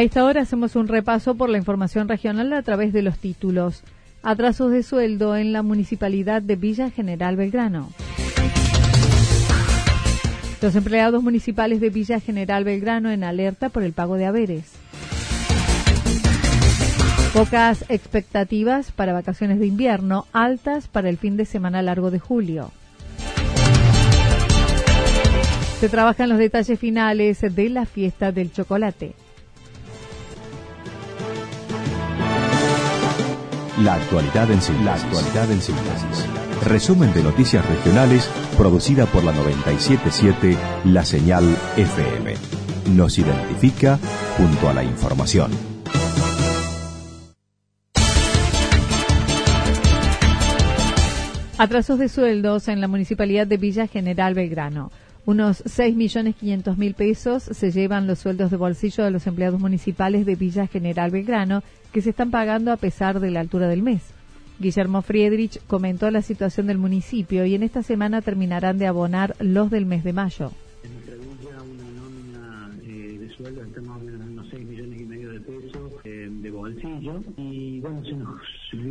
A esta hora hacemos un repaso por la información regional a través de los títulos. Atrasos de sueldo en la municipalidad de Villa General Belgrano. Los empleados municipales de Villa General Belgrano en alerta por el pago de haberes. Pocas expectativas para vacaciones de invierno, altas para el fin de semana largo de julio. Se trabajan los detalles finales de la fiesta del chocolate. La actualidad en síntesis. Resumen de noticias regionales producida por la 977 La Señal FM. Nos identifica junto a la información. Atrasos de sueldos en la Municipalidad de Villa General Belgrano. Unos 6.500.000 pesos se llevan los sueldos de bolsillo de los empleados municipales de Villa General Belgrano que se están pagando a pesar de la altura del mes. Guillermo Friedrich comentó la situación del municipio y en esta semana terminarán de abonar los del mes de mayo.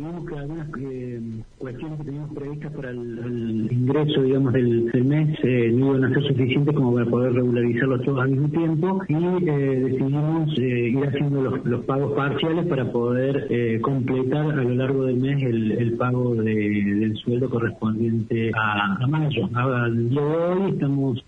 Que algunas eh, cuestiones que teníamos previstas para el, ingreso, digamos, del, mes eh, no iban a ser suficientes como para poder regularizarlos todos al mismo tiempo y eh, decidimos eh, ir haciendo los, pagos parciales para poder eh, completar a lo largo del mes el, el pago de, del sueldo correspondiente a, mayo. Ahora, de hoy estamos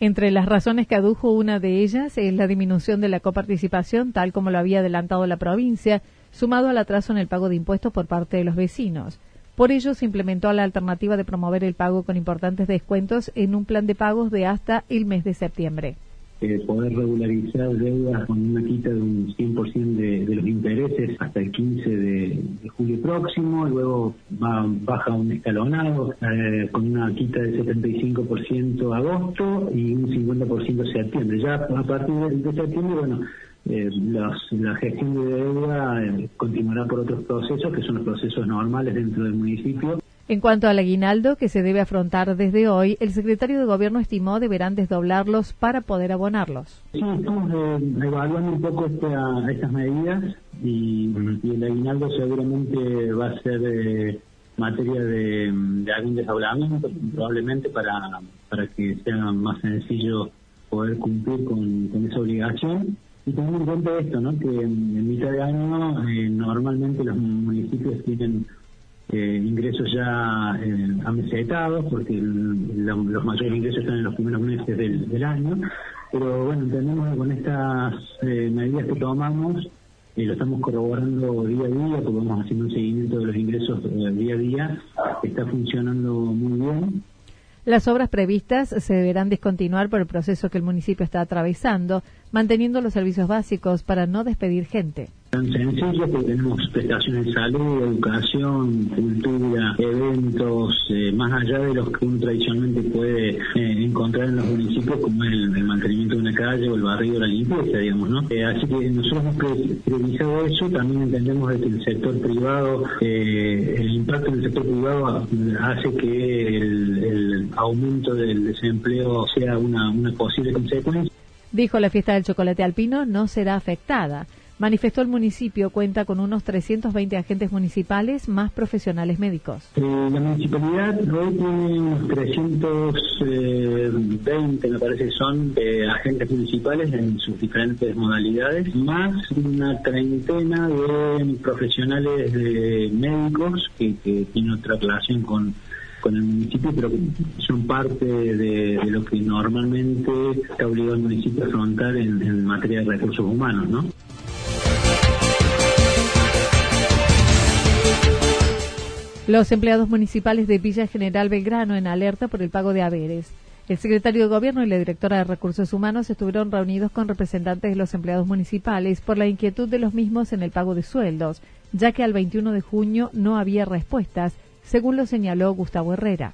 Entre las razones que adujo una de ellas es la disminución de la coparticipación, tal como lo había adelantado la provincia, sumado al atraso en el pago de impuestos por parte de los vecinos. Por ello, se implementó la alternativa de promover el pago con importantes descuentos en un plan de pagos de hasta el mes de septiembre. eh, poder regularizar deudas con una quita de un 100% de, de los intereses hasta el 15 de, julio próximo, luego va, baja un escalonado eh, con una quita del 75% agosto y un 50% septiembre. Ya a partir de, de septiembre, bueno, eh, los- la gestión de deuda eh, continuará por otros procesos, que son los procesos normales dentro del municipio. En cuanto al aguinaldo que se debe afrontar desde hoy, el secretario de Gobierno estimó deberán desdoblarlos para poder abonarlos. Sí, estamos eh, evaluando un poco esta- estas medidas y, y el aguinaldo seguramente va a ser eh, materia de, de algún desdoblamiento, probablemente para, para que sea más sencillo poder cumplir con, con esa obligación. Y teniendo en cuenta esto, ¿no? que en, mitad de año eh, normalmente los municipios tienen eh, ingresos ya eh, amesetados, porque el- los mayores ingresos están en los primeros meses del, año. Pero bueno, entendemos que con estas eh, medidas que tomamos, lo estamos corroborando día a día, porque vamos haciendo un seguimiento de los ingresos eh, día a día, está funcionando muy bien. Las obras previstas se deberán descontinuar por el proceso que el municipio está atravesando, manteniendo los servicios básicos para no despedir gente. tan sencillo porque tenemos prestaciones de salud, educación, cultura, eventos, eh, más allá de los que uno tradicionalmente puede eh, encontrar en los municipios como el, mantenimiento de una calle o el barrio, la limpieza, digamos, ¿no? Eh, así que nosotros hemos priorizado eso, también entendemos que el sector privado, el impacto en el sector privado hace que el, aumento del desempleo sea una, una posible consecuencia. Dijo la fiesta del chocolate alpino no será afectada. Manifestó el municipio cuenta con unos 320 agentes municipales más profesionales médicos. Eh, la municipalidad hoy tiene unos 320, me parece, son eh, agentes municipales en sus diferentes modalidades, más una treintena de profesionales de médicos que, tienen otra relación con con el municipio, pero que son parte de, lo que normalmente está obligado el municipio a afrontar en materia de recursos humanos, ¿no? Los empleados municipales de Villa General Belgrano en alerta por el pago de haberes. El secretario de Gobierno y la directora de Recursos Humanos estuvieron reunidos con representantes de los empleados municipales por la inquietud de los mismos en el pago de sueldos, ya que al 21 de junio no había respuestas, según lo señaló Gustavo Herrera.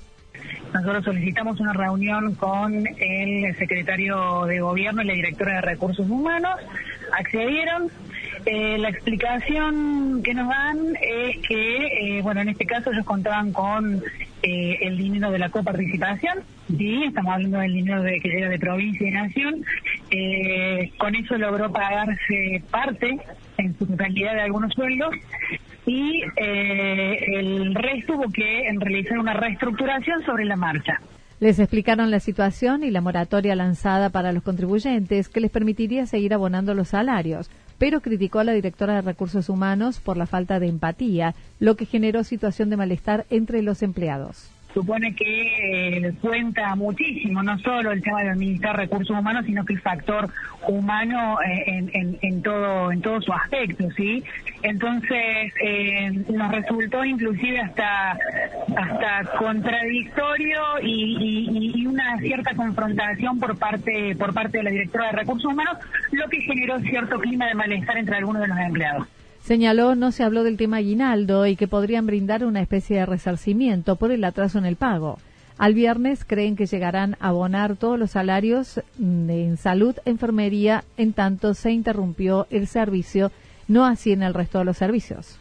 Nosotros solicitamos una reunión con el secretario de Gobierno y la directora de Recursos Humanos. Accedieron, eh, la explicación que nos dan es que, eh, bueno, en este caso ellos contaban con eh, el dinero de la coparticipación, sí, estamos hablando del dinero de, que llega de provincia y nación, con eso logró pagarse parte en su totalidad de algunos sueldos y el resto hubo que realizar una reestructuración sobre la marcha. Les explicaron la situación y la moratoria lanzada para los contribuyentes que les permitiría seguir abonando los salarios pero criticó a la directora de Recursos Humanos por la falta de empatía, lo que generó situación de malestar entre los empleados supone que eh, cuenta muchísimo, no solo el tema de administrar recursos humanos, sino que el factor humano eh, en, todo en todo su aspecto, ¿sí? Entonces eh, nos resultó inclusive hasta hasta contradictorio y, y, una cierta confrontación por parte por parte de la directora de recursos humanos, lo que generó cierto clima de malestar entre algunos de los empleados. Señaló no se habló del tema aguinaldo y que podrían brindar una especie de resarcimiento por el atraso en el pago. Al viernes creen que llegarán a abonar todos los salarios mm, en salud, enfermería, en tanto se interrumpió el servicio, no así en el resto de los servicios.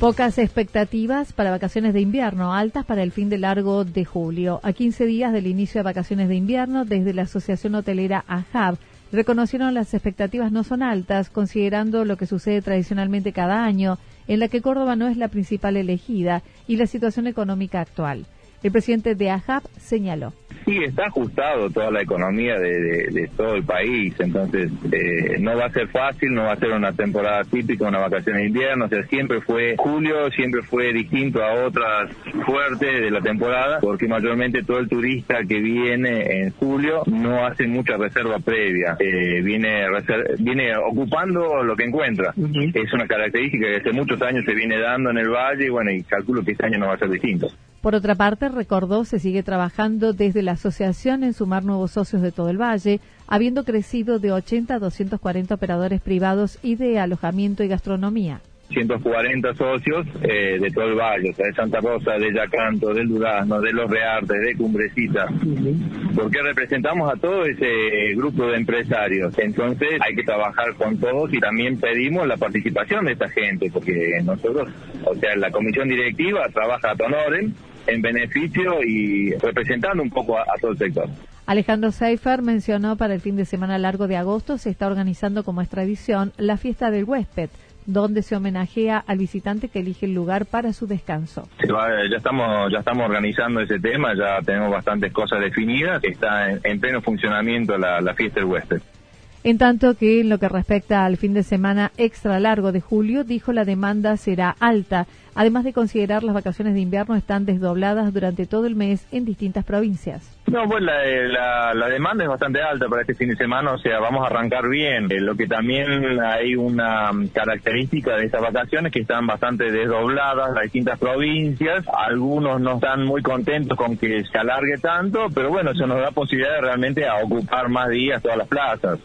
Pocas expectativas para vacaciones de invierno, altas para el fin de largo de julio. A 15 días del inicio de vacaciones de invierno, desde la Asociación Hotelera AJAB reconocieron las expectativas no son altas, considerando lo que sucede tradicionalmente cada año, en la que Córdoba no es la principal elegida, y la situación económica actual. El presidente de AJAP señaló. Sí, está ajustado toda la economía de, todo el país, entonces eh, no va a ser fácil, no va a ser una temporada típica, una vacación de invierno, o sea, siempre fue julio, siempre fue distinto a otras fuertes de la temporada, porque mayormente todo el turista que viene en julio no hace mucha reserva previa, eh, viene, viene ocupando lo que encuentra. Es una característica que hace muchos años se viene dando en el valle y bueno, y calculo que este año no va a ser distinto. Por otra parte, recordó, se sigue trabajando desde la asociación en sumar nuevos socios de todo el valle, habiendo crecido de 80 a 240 operadores privados y de alojamiento y gastronomía. 140 socios eh, de todo el valle, o sea, de Santa Rosa, de Yacanto, del Durazno, de Los Reartes, de Cumbrecita, porque representamos a todo ese grupo de empresarios. Entonces hay que trabajar con todos y también pedimos la participación de esta gente, porque nosotros, o sea, la comisión directiva trabaja a Tonoren, en beneficio y representando un poco a, todo el sector. Alejandro Seifer mencionó para el fin de semana largo de agosto se está organizando como es tradición la fiesta del huésped, donde se homenajea al visitante que elige el lugar para su descanso. ya estamos ya estamos organizando ese tema, ya tenemos bastantes cosas definidas, está en, pleno funcionamiento la, la fiesta del huésped. En tanto que en lo que respecta al fin de semana extra largo de julio, dijo la demanda será alta, además de considerar las vacaciones de invierno están desdobladas durante todo el mes en distintas provincias. No, pues la, la, demanda es bastante alta para este fin de semana, o sea, vamos a arrancar bien. Eh, lo que también hay una característica de estas vacaciones que están bastante desdobladas las distintas provincias. Algunos no están muy contentos con que se alargue tanto, pero bueno, eso nos da posibilidad de realmente a ocupar más días todas las plazas.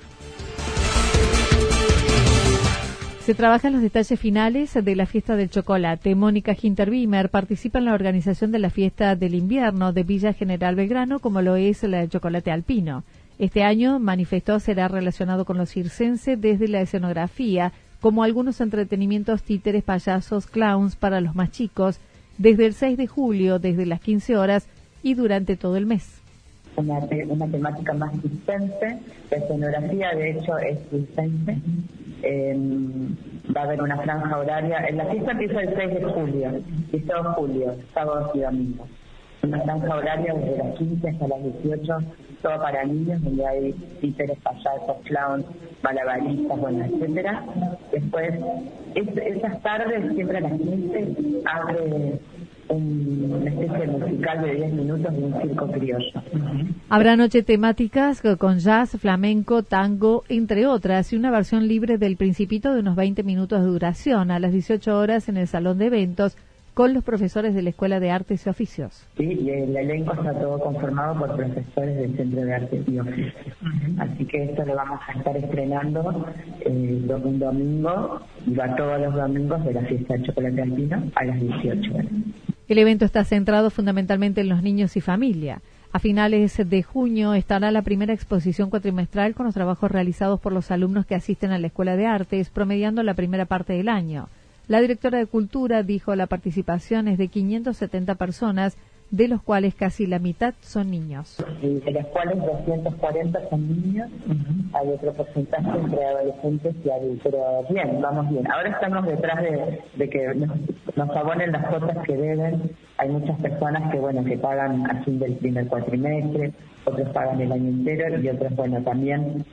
Se trabaja en los detalles finales de la fiesta del chocolate. Mónica Hinterbimer participa en la organización de la fiesta del invierno de Villa General Belgrano, como lo es la del chocolate alpino. Este año, manifestó, será relacionado con los circenses desde la escenografía, como algunos entretenimientos títeres, payasos, clowns para los más chicos, desde el 6 de julio, desde las 15 horas y durante todo el mes. Una, una temática más circense, la escenografía de hecho es circense. Eh, va a haber una franja horaria. La fiesta empieza el 6 de julio, y todo julio, sábados y domingos. Una franja horaria desde las 15 hasta las 18, todo para niños, donde hay títeres, payasos, clowns, malabaristas, bueno, etcétera. Después, esas tardes, siempre a las 15, abre una especie musical de 10 minutos de un circo criollo. Habrá noche temáticas con jazz, flamenco, tango, entre otras, y una versión libre del Principito de unos 20 minutos de duración a las 18 horas en el Salón de Eventos con los profesores de la Escuela de Artes y Oficios. Sí, y el elenco está todo conformado por profesores del Centro de Artes y Oficios. Así que esto lo vamos a estar estrenando eh, un domingo y va todos los domingos de la fiesta del chocolate alpino a las 18 horas. El evento está centrado fundamentalmente en los niños y familia. A finales de junio estará la primera exposición cuatrimestral con los trabajos realizados por los alumnos que asisten a la Escuela de Artes, promediando la primera parte del año. La directora de Cultura dijo la participación es de 570 personas de los cuales casi la mitad son niños. De los cuales 240 son niños, hay otro porcentaje entre adolescentes y adultos. Pero bien, vamos bien. Ahora estamos detrás de, que nos, abonen las cuotas que deben. Hay muchas personas que, bueno, que pagan a fin del primer cuatrimestre, otros pagan el año entero y otros, bueno, también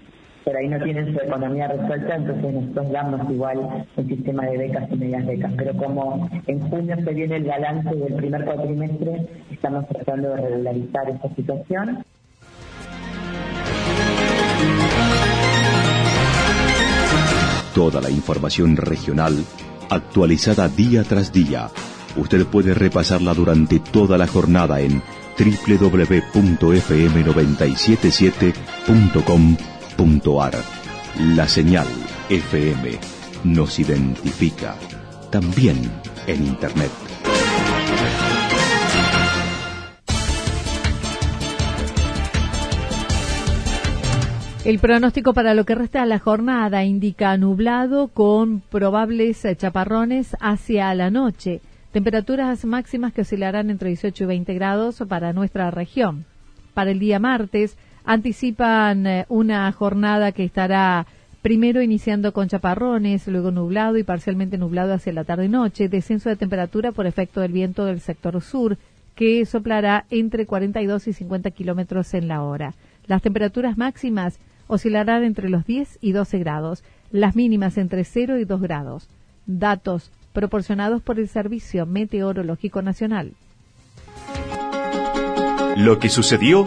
pero ahí no tienen su economía resuelta, entonces nosotros damos igual un sistema de becas y medias becas. Pero como en junio se viene el balance del primer cuatrimestre, estamos tratando de regularizar esta situación. Toda la información regional actualizada día tras día. Usted puede repasarla durante toda la jornada en www.fm977.com la señal FM nos identifica también en Internet. El pronóstico para lo que resta de la jornada indica nublado con probables chaparrones hacia la noche. Temperaturas máximas que oscilarán entre 18 y 20 grados para nuestra región. Para el día martes, anticipan eh, una jornada que estará primero iniciando con chaparrones, luego nublado y parcialmente nublado hacia la tarde-noche, descenso de temperatura por efecto del viento del sector sur, que soplará entre 42 y 50 kilómetros en la hora. Las temperaturas máximas oscilarán entre los 10 y 12 grados, las mínimas entre 0 y 2 grados. Datos proporcionados por el Servicio Meteorológico Nacional. Lo que sucedió